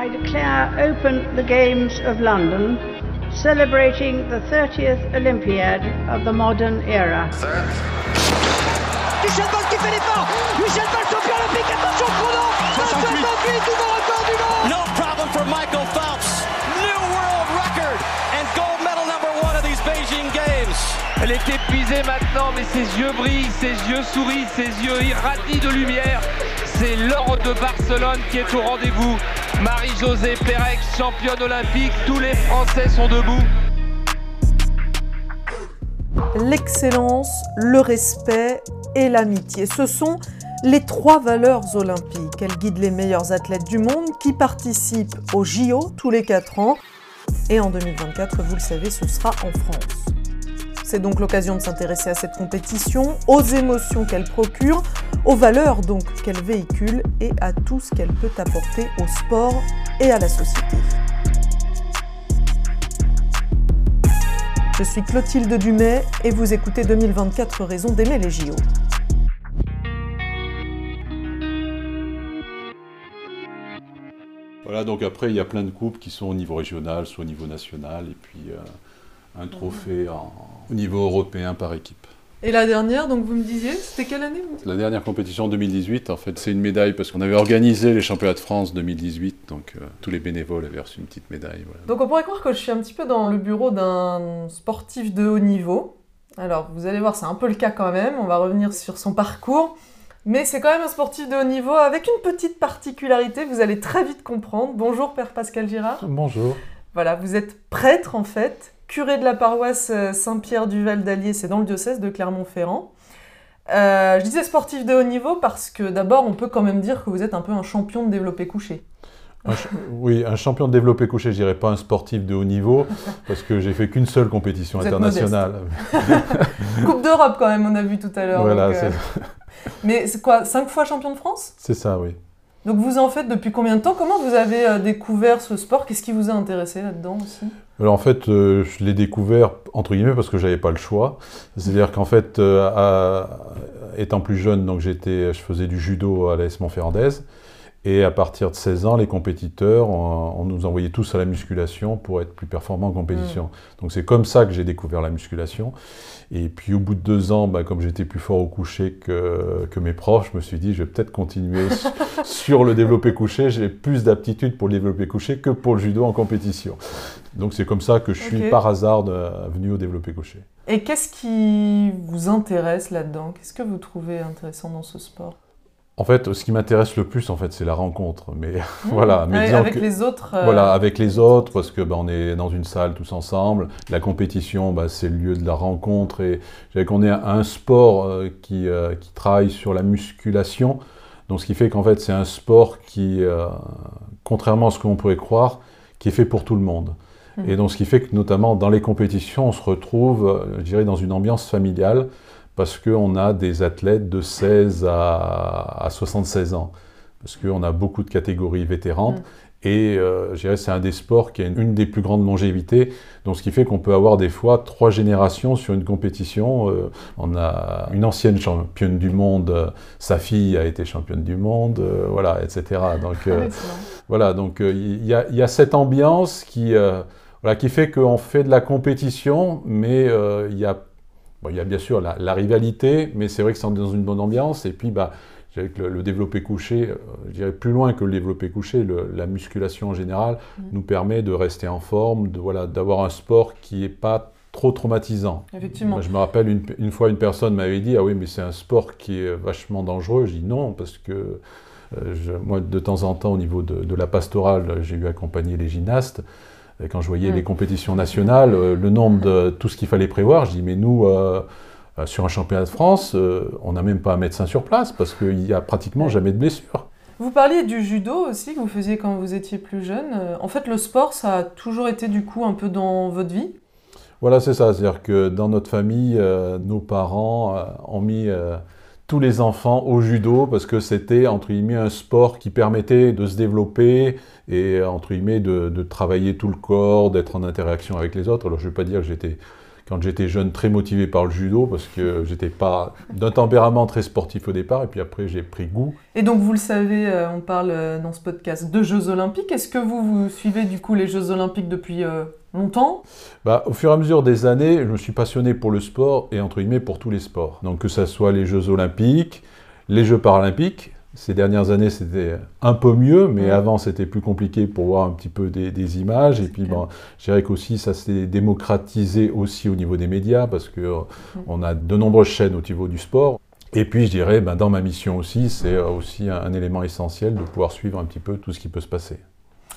I declare open the Games of London, celebrating the 30th Olympiad of the modern era. Michel Bolt qui fait l'effort Michel Bolt champion olympique, attention chrono 68 nouveau record du monde No problem for Michael Phelps. New world record and gold medal number one of these Beijing Games. Elle est épuisée maintenant, mais ses yeux brillent, ses yeux sourient, ses yeux irradient de lumière. C'est l'or de Barcelone qui est au rendez-vous. Marie-Josée Pérec, championne olympique, tous les Français sont debout. L'excellence, le respect et l'amitié, ce sont les trois valeurs olympiques. Elles guident les meilleurs athlètes du monde qui participent aux JO tous les 4 ans. Et en 2024, vous le savez, ce sera en France. C'est donc l'occasion de s'intéresser à cette compétition, aux émotions qu'elle procure, aux valeurs qu'elle véhicule et à tout ce qu'elle peut apporter au sport et à la société. Je suis Clotilde Dumais et vous écoutez 2024 raisons d'aimer les JO. Voilà, donc après, il y a plein de coupes qui sont au niveau régional, soit au niveau national, et puis euh, un trophée en- au niveau européen par équipe. Et la dernière, donc vous me disiez, c'était quelle année La dernière compétition en 2018, en fait, c'est une médaille parce qu'on avait organisé les championnats de France 2018, donc euh, tous les bénévoles avaient reçu une petite médaille. voilà. Donc on pourrait croire que je suis un petit peu dans le bureau d'un sportif de haut niveau. Alors vous allez voir, c'est un peu le cas quand même, on va revenir sur son parcours. Mais c'est quand même un sportif de haut niveau avec une petite particularité, vous allez très vite comprendre. Bonjour Père Pascal Girard. Bonjour. Voilà, vous êtes prêtre en fait, curé de la paroisse euh, Saint-Pierre du Val d'Allier, c'est dans le diocèse de Clermont-Ferrand. Euh, je disais sportif de haut niveau parce que d'abord on peut quand même dire que vous êtes un peu un champion de développé couché. Un oui, un champion de développé couché, je dirais pas un sportif de haut niveau, parce que j'ai fait qu'une seule compétition Vous internationale. Coupe d'Europe quand même, on a vu tout à l'heure. Voilà, euh, Mais c'est quoi, cinq fois champion de France? C'est ça, oui. Donc vous en faites depuis combien de temps? Comment vous avez euh, découvert ce sport? Qu'est-ce qui vous a intéressé là-dedans aussi? Alors en fait, euh, je l'ai découvert entre guillemets parce que j'avais pas le choix. C'est-à-dire qu'en fait, euh, étant plus jeune, donc j'étais, je faisais du judo à l'AS Montferrandaise. Et à partir de 16 ans, les compétiteurs, on, on nous envoyait tous à la musculation pour être plus performants en compétition. Donc c'est comme ça que j'ai découvert la musculation. Et puis au bout de deux ans, bah, comme j'étais plus fort au coucher que, que mes profs, je me suis dit, je vais peut-être continuer sur le développé couché. J'ai plus d'aptitude pour le développé couché que pour le judo en compétition. Donc c'est comme ça que je suis par hasard venu au développé couché. Et qu'est-ce qui vous intéresse là-dedans? Qu'est-ce que vous trouvez intéressant dans ce sport? En fait, ce qui m'intéresse le plus, en fait, c'est la rencontre. Mais voilà, mais Avec, disons avec que- les autres euh, Voilà, avec les autres, parce que bah, on est dans une salle tous ensemble. La compétition, bah, c'est le lieu de la rencontre. Et je qu'on est un, sport euh, qui, euh, qui travaille sur la musculation. Donc, ce qui fait qu'en fait, c'est un sport qui, contrairement à ce qu'on pourrait croire, qui est fait pour tout le monde. Mhm. Et donc, ce qui fait que, notamment dans les compétitions, on se retrouve, je dirais, dans une ambiance familiale, parce qu'on a des athlètes de 16 à, à 76 ans. Parce qu'on a beaucoup de catégories vétérantes. Mhm. Et euh, je dirais c'est un des sports qui a une, une des plus grandes longévités. Donc ce qui fait qu'on peut avoir des fois trois générations sur une compétition. Euh, on a une ancienne championne du monde, euh, sa fille a été championne du monde, euh, voilà, etc. Donc voilà, donc il y, a- il y a cette ambiance qui, voilà, qui fait qu'on fait de la compétition, mais il y, a, bon, il y a bien sûr la, la rivalité, mais c'est vrai que c'est dans une bonne ambiance. Et puis, bah, je dirais que le, le développé couché, euh, je dirais plus loin que le développé couché, le- la musculation en général Mhm. nous permet de rester en forme, de, voilà, d'avoir un sport qui n'est pas trop traumatisant. Effectivement. Moi, je me rappelle une, une fois une personne m'avait dit ah oui mais c'est un sport qui est vachement dangereux. Je dis non parce que euh, je- moi de temps en temps au niveau de, de la pastorale j'ai eu accompagner les gymnastes. Quand je voyais Mm. les compétitions nationales, euh, le nombre de tout ce qu'il fallait prévoir, je dis mais nous euh, euh, sur un championnat de France, euh, on n'a même pas un médecin sur place parce qu'il n'y a pratiquement jamais de blessure. Vous parliez du judo aussi que vous faisiez quand vous étiez plus jeune. En fait, le sport, ça a toujours été du coup un peu dans votre vie? Voilà, c'est ça. C'est-à-dire que dans notre famille, euh, nos parents ont mis tous les enfants au judo parce que c'était, entre guillemets, un sport qui permettait de se développer et, entre guillemets, de, de travailler tout le corps, d'être en interaction avec les autres. Alors, je ne vais pas dire que j'étais quand j'étais jeune, très motivé par le judo, parce que j'étais pas d'un tempérament très sportif au départ, et puis après j'ai pris goût. Et donc vous le savez, euh, on parle euh, dans ce podcast de Jeux Olympiques. Est-ce que vous, vous suivez du coup les Jeux Olympiques depuis euh, longtemps bah, Au fur et à mesure des années, je me suis passionné pour le sport et entre guillemets pour tous les sports. Donc que ce soit les Jeux Olympiques, les Jeux Paralympiques, ces dernières années, c'était un peu mieux, mais avant, c'était plus compliqué pour voir un petit peu des, images. Et puis, je dirais qu'aussi, ça s'est démocratisé aussi au niveau des médias, parce qu'on on a de nombreuses chaînes au niveau du sport. Et puis, je dirais, ben, dans ma mission aussi, c'est aussi un, élément essentiel de pouvoir suivre un petit peu tout ce qui peut se passer.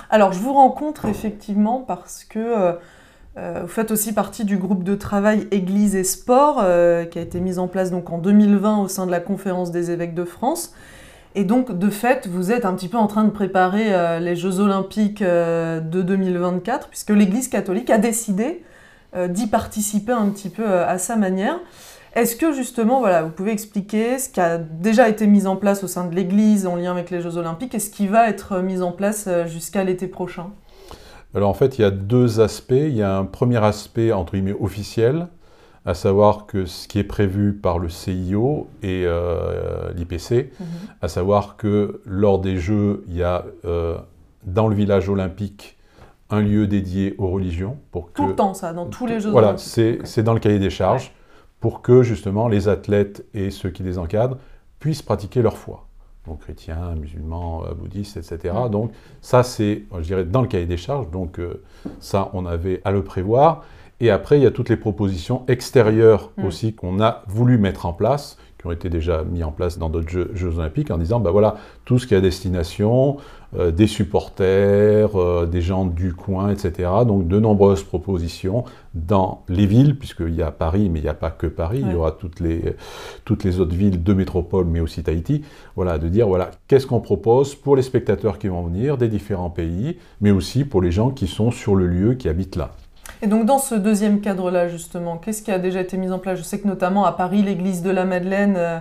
Alors, je vous rencontre effectivement parce que euh, euh, vous faites aussi partie du groupe de travail Église et Sport, euh, qui a été mis en place donc en 2020 au sein de la Conférence des évêques de France. Et donc, de fait, vous êtes un petit peu en train de préparer les Jeux olympiques de 2024, puisque l'Église catholique a décidé d'y participer un petit peu à sa manière. Est-ce que justement, voilà, vous pouvez expliquer ce qui a déjà été mis en place au sein de l'Église en lien avec les Jeux olympiques et ce qui va être mis en place jusqu'à l'été prochain? Alors en fait, il y a deux aspects. Il y a un premier aspect, entre guillemets, officiel, à savoir que ce qui est prévu par le CIO et euh, l'IPC, mhm. à savoir que lors des Jeux, il y a euh, dans le village olympique un lieu dédié aux religions. Pour que, Tout le temps, ça, dans tous les Jeux Voilà, c'est dans le cahier des charges, pour que justement les athlètes et ceux qui les encadrent puissent pratiquer leur foi. Donc chrétiens, musulmans, euh, bouddhistes, etc. Donc ça, c'est, je dirais, dans le cahier des charges. Donc ça, on avait à le prévoir. Et après, il y a toutes les propositions extérieures mm. aussi qu'on a voulu mettre en place, qui ont été déjà mis en place dans d'autres jeux, olympiques, en disant, ben voilà, tout ce qui est à destination, euh, des supporters, euh, des gens du coin, etc. Donc de nombreuses propositions dans les villes, puisqu'il y a Paris, mais il n'y a pas que Paris, il y aura toutes les, toutes les autres villes de métropole, mais aussi Tahiti. Voilà, de dire, voilà, qu'est-ce qu'on propose pour les spectateurs qui vont venir des différents pays, mais aussi pour les gens qui sont sur le lieu, qui habitent là. Et donc dans ce deuxième cadre-là, justement, qu'est-ce qui a déjà été mis en place? Je sais que notamment à Paris, l'église de la Madeleine euh,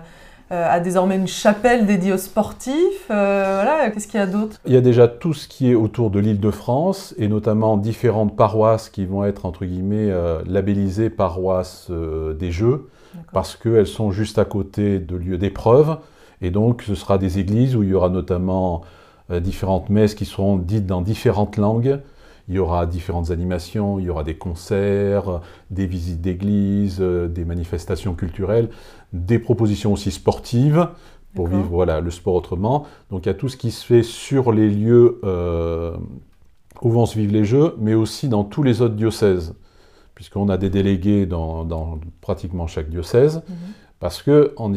euh, a désormais une chapelle dédiée aux sportifs. Euh, voilà, qu'est-ce qu'il y a d'autre? Il y a déjà tout ce qui est autour de l'île de France, et notamment différentes paroisses qui vont être, entre guillemets, labellisées paroisses des Jeux, parce qu'elles sont juste à côté de lieux d'épreuve. Et donc ce sera des églises où il y aura notamment différentes messes qui seront dites dans différentes langues il y aura différentes animations, il y aura des concerts, des visites d'église, euh, des manifestations culturelles, des propositions aussi sportives pour vivre voilà, le sport autrement. Donc il y a tout ce qui se fait sur les lieux euh, où vont se vivre les Jeux, mais aussi dans tous les autres diocèses, puisqu'on a des délégués dans, pratiquement chaque diocèse, mhm. parce qu'on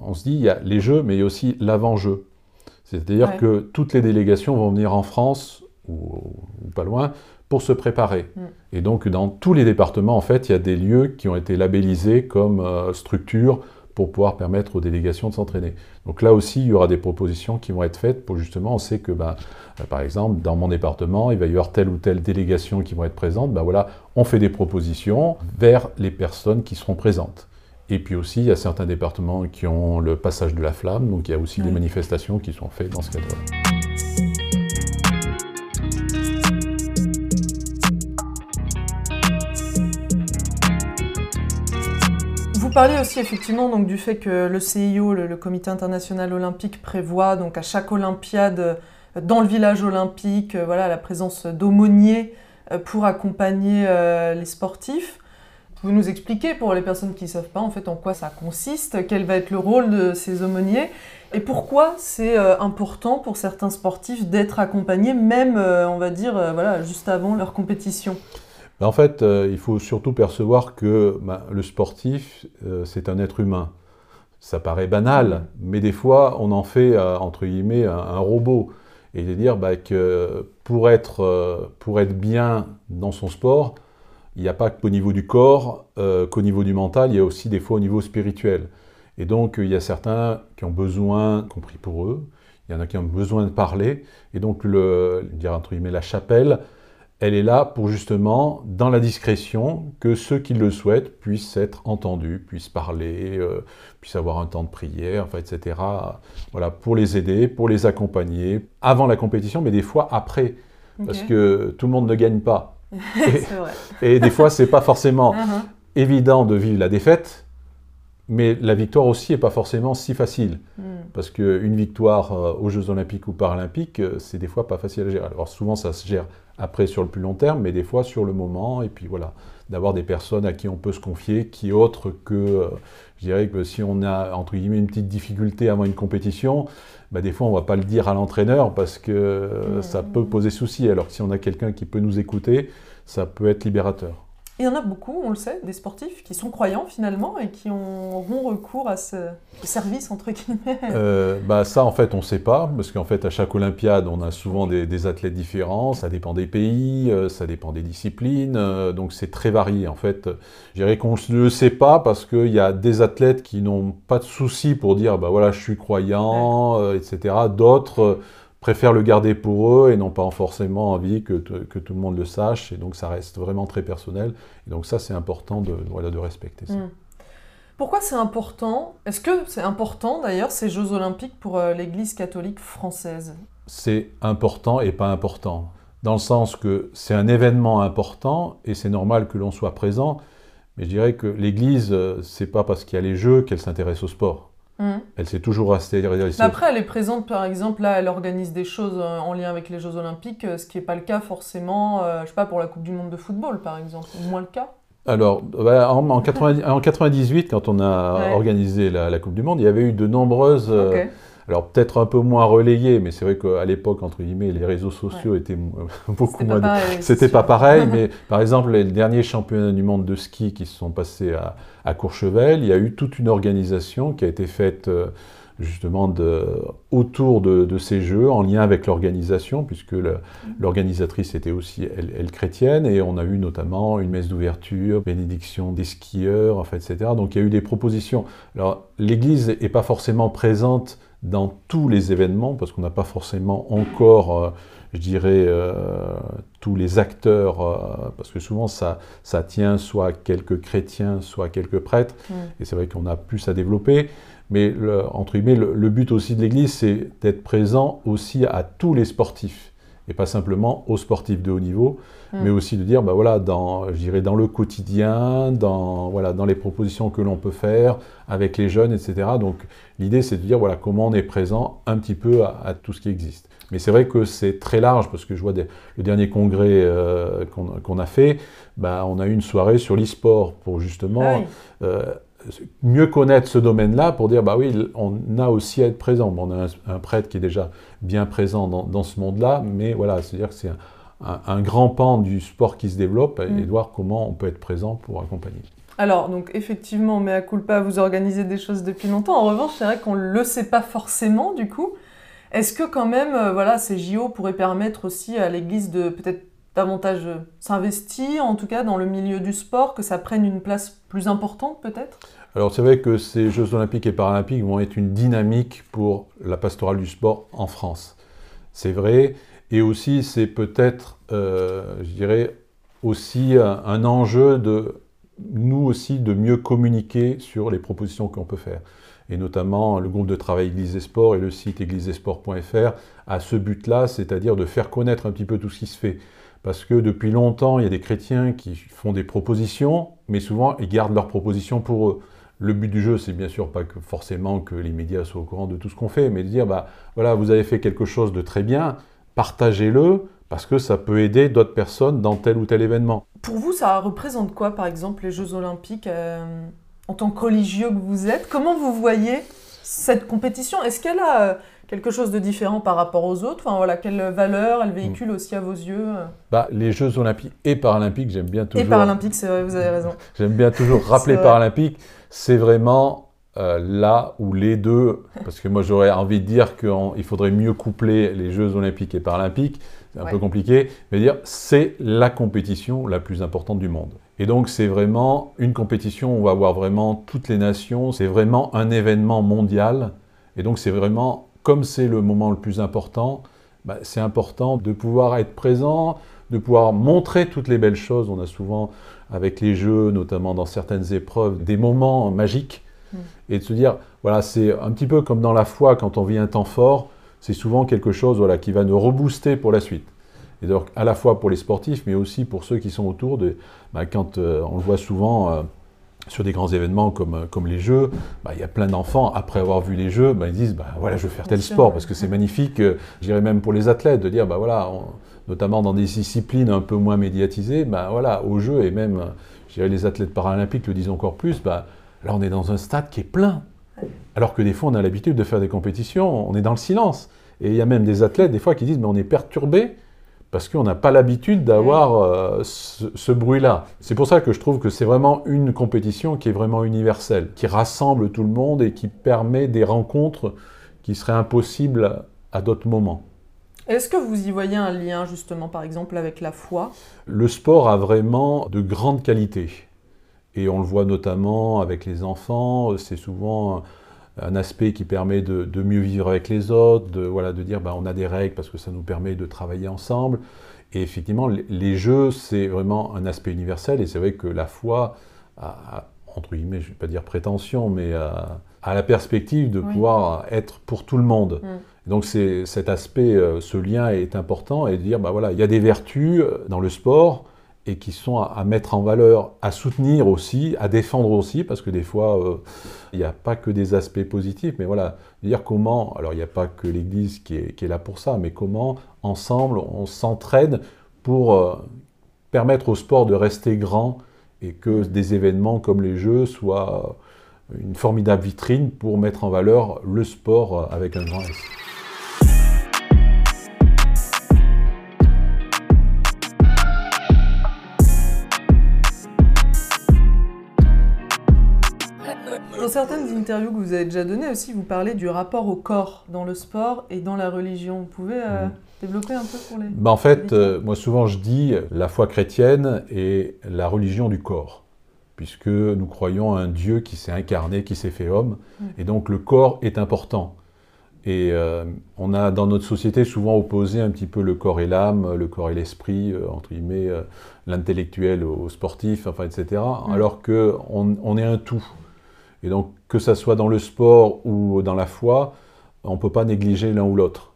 on se dit, il y a les Jeux, mais il y a aussi l'avant-jeu. C'est-à-dire que toutes les délégations vont venir en France ou, pas loin, pour se préparer. Mm. Et donc, dans tous les départements, en fait, il y a des lieux qui ont été labellisés comme euh, structures pour pouvoir permettre aux délégations de s'entraîner. Donc là aussi, il y aura des propositions qui vont être faites pour justement, on sait que, ben, euh, par exemple, dans mon département, il va y avoir telle ou telle délégation qui vont être présentes. Ben voilà, on fait des propositions vers les personnes qui seront présentes. Et puis aussi, il y a certains départements qui ont le passage de la flamme, donc il y a aussi des manifestations qui sont faites dans ce cadre-là. Parliez aussi effectivement donc, du fait que le CIO, le, Comité international olympique, prévoit donc à chaque Olympiade euh, dans le village olympique euh, voilà, la présence d'aumôniers euh, pour accompagner les sportifs. Vous nous expliquer pour les personnes qui ne savent pas en fait en quoi ça consiste, quel va être le rôle de ces aumôniers et pourquoi c'est important pour certains sportifs d'être accompagnés même on va dire voilà juste avant leur compétition. En fait, euh, il faut surtout percevoir que ben, le sportif, euh, c'est un être humain. Ça paraît banal, mais des fois, on en fait, euh, entre guillemets, un, robot. Et de dire ben, que pour être, pour être bien dans son sport, il n'y a pas qu'au niveau du corps, qu'au niveau du mental, il y a aussi des fois au niveau spirituel. Et donc, il y a certains qui ont besoin, compris pour eux, il y en a qui ont besoin de parler. Et donc, le, dire entre guillemets, la chapelle, elle est là pour justement, dans la discrétion, que ceux qui le souhaitent puissent être entendus, puissent parler, euh, puissent avoir un temps de prière, enfin, etc. Voilà, pour les aider, pour les accompagner, avant la compétition, mais des fois après, parce que tout le monde ne gagne pas. et, et, des fois, c'est pas forcément. Uh-huh. évident de vivre la défaite, mais la victoire aussi n'est pas forcément si facile. Hmm. Parce qu'une victoire euh, aux Jeux Olympiques ou Paralympiques, euh, c'est des fois pas facile à gérer. Alors souvent, ça se gère après sur le plus long terme, mais des fois sur le moment, et puis voilà, d'avoir des personnes à qui on peut se confier, qui autres que, euh, je dirais que si on a, entre guillemets, une petite difficulté avant une compétition, bah, des fois on ne va pas le dire à l'entraîneur parce que ça peut poser souci, alors que si on a quelqu'un qui peut nous écouter, ça peut être libérateur. Il y en a beaucoup, on le sait, des sportifs qui sont croyants finalement et qui auront recours à ce service entre guillemets. Euh, bah ça en fait on ne sait pas parce qu'en fait à chaque Olympiade on a souvent des, des athlètes différents, ça dépend des pays, euh, ça dépend des disciplines, euh, donc c'est très varié en fait. Je dirais qu'on ne le sait pas parce qu'il y a des athlètes qui n'ont pas de souci pour dire bah voilà je suis croyant, etc. D'autres préfèrent le garder pour eux et n'ont pas forcément envie que, tout le monde le sache et donc ça reste vraiment très personnel et donc ça c'est important de, voilà, de respecter ça. Mm. Pourquoi c'est important? Est-ce que c'est important d'ailleurs ces Jeux olympiques pour euh, l'Église catholique française? C'est important et pas important. Dans le sens que c'est un événement important et c'est normal que l'on soit présent, mais je dirais que l'Église, euh, c'est pas parce qu'il y a les Jeux qu'elle s'intéresse au sport. Mm. Elle s'est toujours restée. Après, elle est présente, par exemple, là, elle organise des choses euh, en lien avec les Jeux Olympiques, euh, ce qui n'est pas le cas forcément, euh, je sais pas, pour la Coupe du Monde de football, par exemple, ou moins le cas. Alors, bah, en, en 90 en 98, quand on a Ouais. organisé la, la Coupe du Monde, il y avait eu de nombreuses. euh. Alors peut-être un peu moins relayées, mais c'est vrai qu'à l'époque, entre guillemets, les réseaux sociaux étaient beaucoup moins. C'était pas pareil, mais par exemple, les derniers championnats du monde de ski qui se sont passés à, à Courchevel, il y a eu toute une organisation qui a été faite euh, justement de- autour de, de ces jeux, en lien avec l'organisation, puisque le- l'organisatrice était aussi, elle, elle, chrétienne, et on a eu notamment une messe d'ouverture, bénédiction des skieurs, enfin, etc. Donc il y a eu des propositions. Alors l'Église n'est pas forcément présente dans tous les événements, parce qu'on n'a pas forcément encore, euh, je dirais, euh, tous les acteurs, euh, parce que souvent ça, ça tient soit à quelques chrétiens, soit à quelques prêtres, Mm. et c'est vrai qu'on a plus à développer. Mais le, entre guillemets, le, le but aussi de l'Église, c'est d'être présent aussi à tous les sportifs, et pas simplement aux sportifs de haut niveau, Mm. mais aussi de dire, bah voilà, dans, je dirais, dans le quotidien, dans, voilà, dans les propositions que l'on peut faire avec les jeunes, etc. Donc l'idée, c'est de dire, voilà, comment on est présent un petit peu à, à tout ce qui existe. Mais c'est vrai que c'est très large, parce que je vois des- le dernier congrès euh, qu'on a fait, bah, on a eu une soirée sur l'e-sport pour justement Ah oui. euh, mieux connaître ce domaine-là pour dire, bah oui, on a aussi à être présent. Bon, on a un, un prêtre qui est déjà bien présent dans, dans ce monde-là, mais voilà, c'est-à-dire que c'est un, un- un grand pan du sport qui se développe et Mm. de voir comment on peut être présent pour accompagner? Alors, donc effectivement, mais à culpa, vous organisez des choses depuis longtemps. En revanche, c'est vrai qu'on ne le sait pas forcément, du coup. Est-ce que quand même, euh, voilà, ces JO pourraient permettre aussi à l'Église de peut-être davantage euh, s'investir, en tout cas dans le milieu du sport, que ça prenne une place plus importante peut-être? Alors c'est vrai que ces Jeux olympiques et paralympiques vont être une dynamique pour la pastorale du sport en France. C'est vrai. Et aussi, c'est peut-être, euh, je dirais, aussi un, enjeu de nous aussi de mieux communiquer sur les propositions qu'on peut faire. Et notamment le groupe de travail Église et Sport et le site égliseesport.fr a ce but-là, c'est-à-dire de faire connaître un petit peu tout ce qui se fait. Parce que depuis longtemps, il y a des chrétiens qui font des propositions, mais souvent ils gardent leurs propositions pour eux. Le but du jeu, c'est bien sûr pas que forcément que les médias soient au courant de tout ce qu'on fait, mais de dire, bah voilà, vous avez fait quelque chose de très bien, partagez-le, parce que ça peut aider d'autres personnes dans tel ou tel événement. Pour vous, ça représente quoi, par exemple, les Jeux Olympiques euh, En tant que religieux que vous êtes, comment vous voyez cette compétition? Est-ce qu'elle a euh, quelque chose de différent par rapport aux autres Enfin voilà, quelle valeur elle véhicule aussi à vos yeux euh Bah, les Jeux olympiques et paralympiques, j'aime bien Et toujours. paralympiques, c'est vrai, vous avez raison. J'aime bien toujours rappeler vrai. paralympique, c'est vraiment euh, là où les deux, parce que moi j'aurais envie de dire qu'il faudrait mieux coupler les Jeux olympiques et paralympiques, c'est un Ouais. peu compliqué, mais dire c'est la compétition la plus importante du monde. Et donc c'est vraiment une compétition où on va voir vraiment toutes les nations, c'est vraiment un événement mondial, et donc c'est vraiment, comme c'est le moment le plus important, bah, c'est important de pouvoir être présent, de pouvoir montrer toutes les belles choses. On a souvent, avec les jeux, notamment dans certaines épreuves, des moments magiques. Mm. Et de se dire, voilà, c'est un petit peu comme dans la foi, quand on vit un temps fort, c'est souvent quelque chose voilà, qui va nous rebooster pour la suite. Et donc, à la fois pour les sportifs, mais aussi pour ceux qui sont autour de. bah, quand euh, on le voit souvent, euh, sur des grands événements comme, comme les Jeux, bah, il y a plein d'enfants, après avoir vu les Jeux, bah, ils disent bah, voilà, je veux faire tel sport, parce que c'est magnifique, je dirais même pour les athlètes, de dire bah, voilà, notamment dans des disciplines un peu moins médiatisées, bah, voilà, aux Jeux, et même les athlètes paralympiques le disent encore plus, bah, là on est dans un stade qui est plein. Alors que des fois on a l'habitude de faire des compétitions, on est dans le silence. Et il y a même des athlètes des fois qui disent mais on est perturbé parce qu'on n'a pas l'habitude d'avoir euh, ce, bruit-là. C'est pour ça que je trouve que c'est vraiment une compétition qui est vraiment universelle, qui rassemble tout le monde et qui permet des rencontres qui seraient impossibles à d'autres moments. Est-ce que vous y voyez un lien justement par exemple avec la foi? Le sport a vraiment de grandes qualités. Et on le voit notamment avec les enfants, c'est souvent un aspect qui permet de, mieux vivre avec les autres, de, voilà, de dire bah, on a des règles parce que ça nous permet de travailler ensemble. Et effectivement, les jeux, c'est vraiment un aspect universel. Et c'est vrai que la foi, a, entre guillemets, je ne vais pas dire prétention, mais a, la perspective de pouvoir être pour tout le monde. Mm. Donc cet aspect, euh, ce lien est important et de dire, bah voilà, il y a des vertus euh, dans le sport, et qui sont à, mettre en valeur, à soutenir aussi, à défendre aussi, parce que des fois, euh, il n'y a pas que des aspects positifs, mais voilà, dire comment, alors il n'y a pas que l'Église qui est, là pour ça, mais comment ensemble on s'entraide pour euh, permettre au sport de rester grand et que des événements comme les Jeux soient une formidable vitrine pour mettre en valeur le sport euh, avec un grand S. Dans certaines interviews que vous avez déjà données aussi, vous parlez du rapport au corps dans le sport et dans la religion. Vous pouvez euh, mm. développer un peu pour les... Bah en fait, euh, moi souvent je dis la foi chrétienne et la religion du corps, puisque nous croyons à un Dieu qui s'est incarné, qui s'est fait homme, mm. et donc le corps est important. Et euh, on a dans notre société souvent opposé un petit peu le corps et l'âme, le corps et l'esprit, entre guillemets, l'intellectuel au sportif, enfin, etc. Alors qu'on on est un tout. Et donc, que ça soit dans le sport ou dans la foi, on ne peut pas négliger l'un ou l'autre.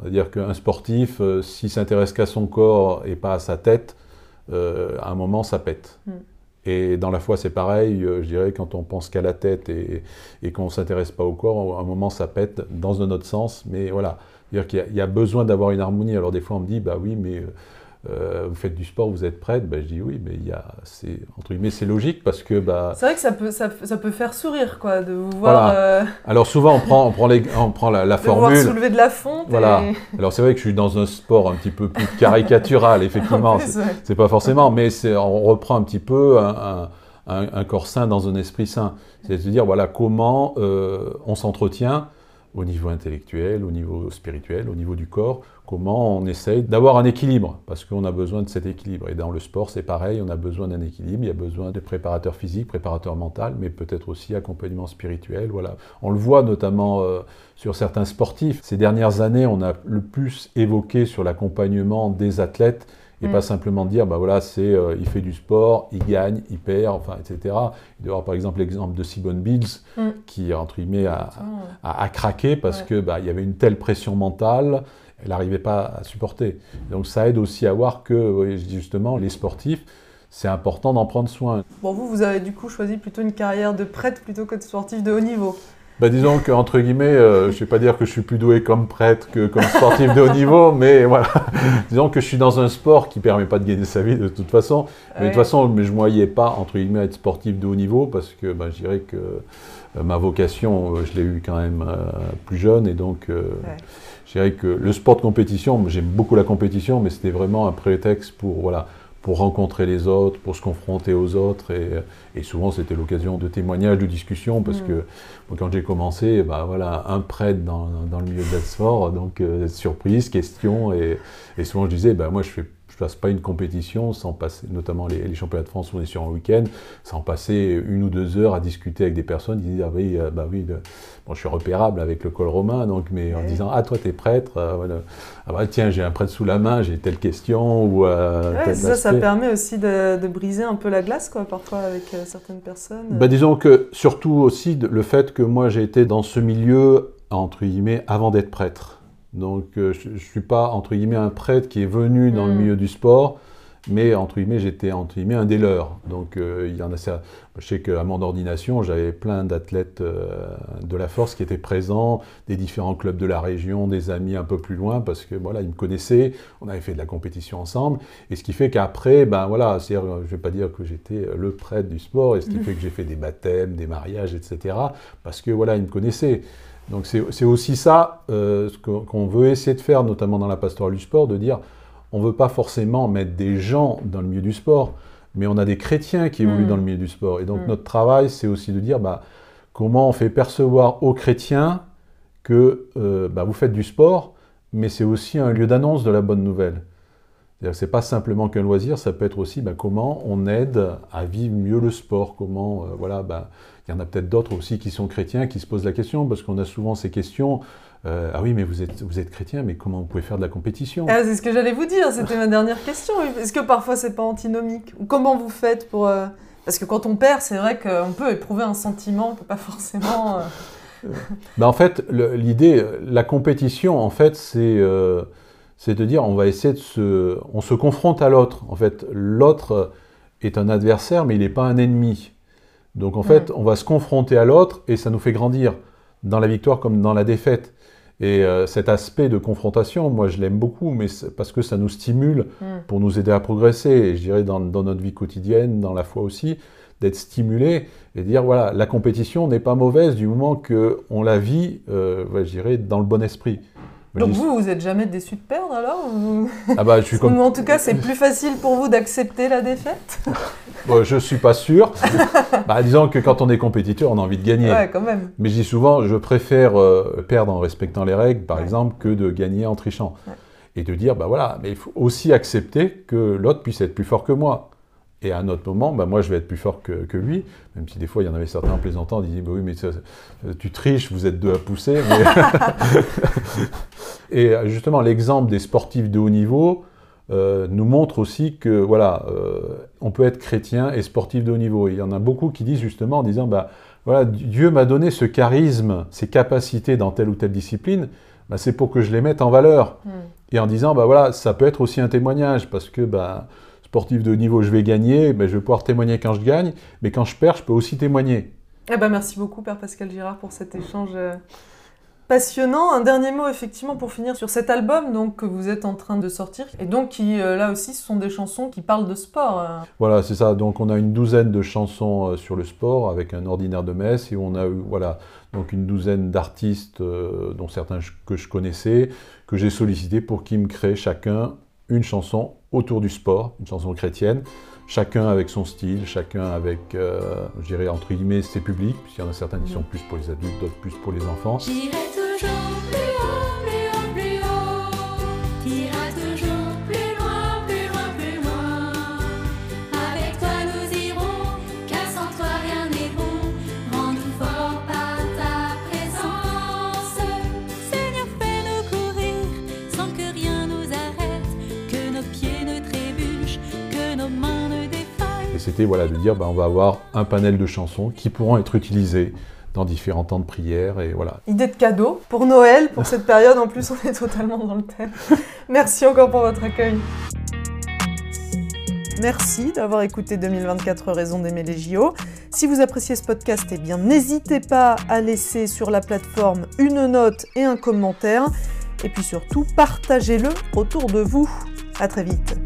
C'est-à-dire qu'un sportif, euh, s'il s'intéresse qu'à son corps et pas à sa tête, euh, à un moment, ça pète. Hmm. Et dans la foi, c'est pareil, euh, je dirais, quand on pense qu'à la tête et, et qu'on ne s'intéresse pas au corps, à un moment, ça pète dans un autre sens. Mais voilà, c'est-à-dire qu'il y, a besoin d'avoir une harmonie. Alors des fois, on me dit, bah oui, mais euh, vous faites du sport, vous êtes prête? Ben, Je dis oui, mais il y a, c'est, entre guillemets, c'est logique parce que... Bah, c'est vrai que ça peut, ça, ça, peut faire sourire, quoi, de vous voir... Euh, Alors souvent, on prend, on prend, les, on prend la, la de formule... Soulever de la fonte. Voilà. Alors c'est vrai que je suis dans un sport un petit peu plus caricatural, effectivement. c'est, pas forcément, mais c'est, on reprend un petit peu un, un, un, corps sain dans un esprit sain. C'est à dire, voilà, comment euh, on s'entretient au niveau intellectuel, au niveau spirituel, au niveau du corps, comment on essaye d'avoir un équilibre, parce qu'on a besoin de cet équilibre. Et dans le sport, c'est pareil, on a besoin d'un équilibre, il y a besoin de préparateur physique, préparateur mental, mais peut-être aussi accompagnement spirituel. On le voit notamment euh, sur certains sportifs. Ces dernières années, on a le plus évoqué sur l'accompagnement des athlètes et pas mm. simplement dire, bah voilà, c'est, euh, il fait du sport, il gagne, il perd, enfin, etc. Il doit y avoir par exemple l'exemple de Simone Biles, mm. qui, entre guillemets, a, a, craqué parce qu'il que bah, y avait une telle pression mentale, elle n'arrivait pas à supporter. Donc ça aide aussi à voir que, justement, les sportifs, c'est important d'en prendre soin. Bon, vous, vous avez du coup choisi plutôt une carrière de prêtre plutôt que de sportif de haut niveau bah, disons qu'entre guillemets, euh, je ne vais pas dire que je suis plus doué comme prêtre que comme sportif de haut niveau, mais voilà. disons que je suis dans un sport qui ne permet pas de gagner sa vie de toute façon. Mais de toute façon, je ne voyais pas, entre guillemets, être sportif de haut niveau parce que bah, je dirais que euh, ma vocation, euh, je l'ai eue quand même plus jeune. Et donc, je dirais que le sport de compétition, j'aime beaucoup la compétition, mais c'était vraiment un prétexte pour, voilà, pour rencontrer les autres, pour se confronter aux autres. Et, souvent, c'était l'occasion de témoignages, de discussions, parce mm. que quand j'ai commencé, bah, voilà, un prêtre dans, dans le milieu de donc euh, surprise, question. Et, et, souvent, je disais, bah, moi, je fais je passe pas une compétition sans passer, notamment les, championnats de France où on est sur un week-end, sans passer une ou deux heures à discuter avec des personnes qui disent ah oui, euh, bah oui, bon, je suis repérable avec le col romain, donc mais en disant ah toi tu es prêtre, euh, ah bah tiens j'ai un prêtre sous la main, j'ai telle question ou euh, ça, ça permet aussi de, briser un peu la glace quoi parfois avec certaines personnes. Bah, disons que surtout aussi le fait que moi j'ai été dans ce milieu entre guillemets avant d'être prêtre. Donc euh, je ne suis pas, entre guillemets, un prêtre qui est venu dans le mm. milieu du sport mais entre guillemets, j'étais entre guillemets un des leurs. Donc euh, il y en a ça. Je sais qu'à mon ordination, j'avais plein d'athlètes euh, de la force qui étaient présents, des différents clubs de la région, des amis un peu plus loin, parce que voilà, ils me connaissaient, on avait fait de la compétition ensemble, et ce qui fait qu'après, ben voilà, je ne vais pas dire que j'étais le prêtre du sport, et ce qui fait que j'ai fait des baptêmes, des mariages, etc., parce que voilà, ils me connaissaient. Donc c'est aussi ça euh, ce qu'on veut essayer de faire, notamment dans la pastorale du sport, de dire on ne veut pas forcément mettre des gens dans le milieu du sport, mais on a des chrétiens qui évoluent mm. dans le milieu du sport. Et donc mm. notre travail, c'est aussi de dire bah, comment on fait percevoir aux chrétiens que euh, bah, vous faites du sport, mais c'est aussi un lieu d'annonce de la bonne nouvelle. C'est-à-dire que pas simplement qu'un loisir, ça peut être aussi bah, comment on aide à vivre mieux le sport, comment, euh, voilà, bah, il y en a peut-être d'autres aussi qui sont chrétiens qui se posent la question, parce qu'on a souvent ces questions, euh, ah oui, mais vous êtes, vous êtes chrétien, mais comment vous pouvez faire de la compétition? Ah, C'est ce que j'allais vous dire, c'était ma dernière question. Est-ce que parfois c'est pas antinomique? Comment vous faites pour... Euh, parce que quand on perd, c'est vrai qu'on peut éprouver un sentiment, on peut pas forcément... ben, en fait, l'idée, la compétition, en fait, c'est c'est de dire on va essayer de se, on se confronte à l'autre. En fait, l'autre est un adversaire, mais il n'est pas un ennemi. Donc en fait, on va se confronter à l'autre et ça nous fait grandir dans la victoire comme dans la défaite. Et euh, cet aspect de confrontation, moi je l'aime beaucoup, mais parce que ça nous stimule mm. pour nous aider à progresser. Et je dirais dans, notre vie quotidienne, dans la foi aussi, d'être stimulé et dire voilà, la compétition n'est pas mauvaise du moment qu'on la vit, euh, je dirais, dans le bon esprit. Donc vous, vous n'êtes jamais déçu de perdre alors ah bah, je suis comme... Ou en tout cas, c'est plus facile pour vous d'accepter la défaite bon, Je ne suis pas sûr. bah, disons que quand on est compétiteur, on a envie de gagner. Ouais, quand même. Mais je dis souvent, je préfère euh, perdre en respectant les règles, par exemple, que de gagner en trichant. Et de dire, bah voilà, mais il faut aussi accepter que l'autre puisse être plus fort que moi. Et à un autre moment, bah, moi, je vais être plus fort que, lui, même si des fois, il y en avait certains en plaisantant, ils disaient, bah oui, mais tu triches, vous êtes deux à pousser. et euh, justement, l'exemple des sportifs de haut niveau euh, nous montre aussi que, voilà, euh, on peut être chrétien et sportif de haut niveau. Et il y en a beaucoup qui disent justement, en disant, bah, voilà, Dieu m'a donné ce charisme, ces capacités dans telle ou telle discipline, bah, c'est pour que je les mette en valeur. Hmm. Et en disant, bah voilà, ça peut être aussi un témoignage, parce que, bah, sportif de haut niveau, je vais gagner, ben, je vais pouvoir témoigner quand je gagne, mais quand je perds, je peux aussi témoigner. Eh ben, merci beaucoup, Père Pascal Girard, pour cet échange euh, passionnant. Un dernier mot, effectivement, pour finir sur cet album donc, que vous êtes en train de sortir, et donc qui, euh, là aussi, ce sont des chansons qui parlent de sport. Euh. Voilà, c'est ça. Donc, on a une douzaine de chansons sur le sport avec un ordinaire de messe, et on a eu, voilà, donc une douzaine d'artistes, dont certains que je connaissais, que j'ai sollicité pour qu'ils me créent chacun une chanson autour du sport, une chanson chrétienne, chacun avec son style, chacun avec, euh, je dirais, entre guillemets, ses publics, puisqu'il y en a certains qui sont plus pour les adultes, d'autres plus pour les enfants. C'était voilà, de dire ben, on va avoir un panel de chansons qui pourront être utilisées dans différents temps de prière et voilà. Idée de cadeau pour Noël, pour cette période. En plus, on est totalement dans le thème. Merci encore pour votre accueil. Merci d'avoir écouté 2024 Raisons d'aimer les JO. Si vous appréciez ce podcast, eh bien n'hésitez pas à laisser sur la plateforme une note et un commentaire. Et puis surtout, partagez-le autour de vous. À très vite.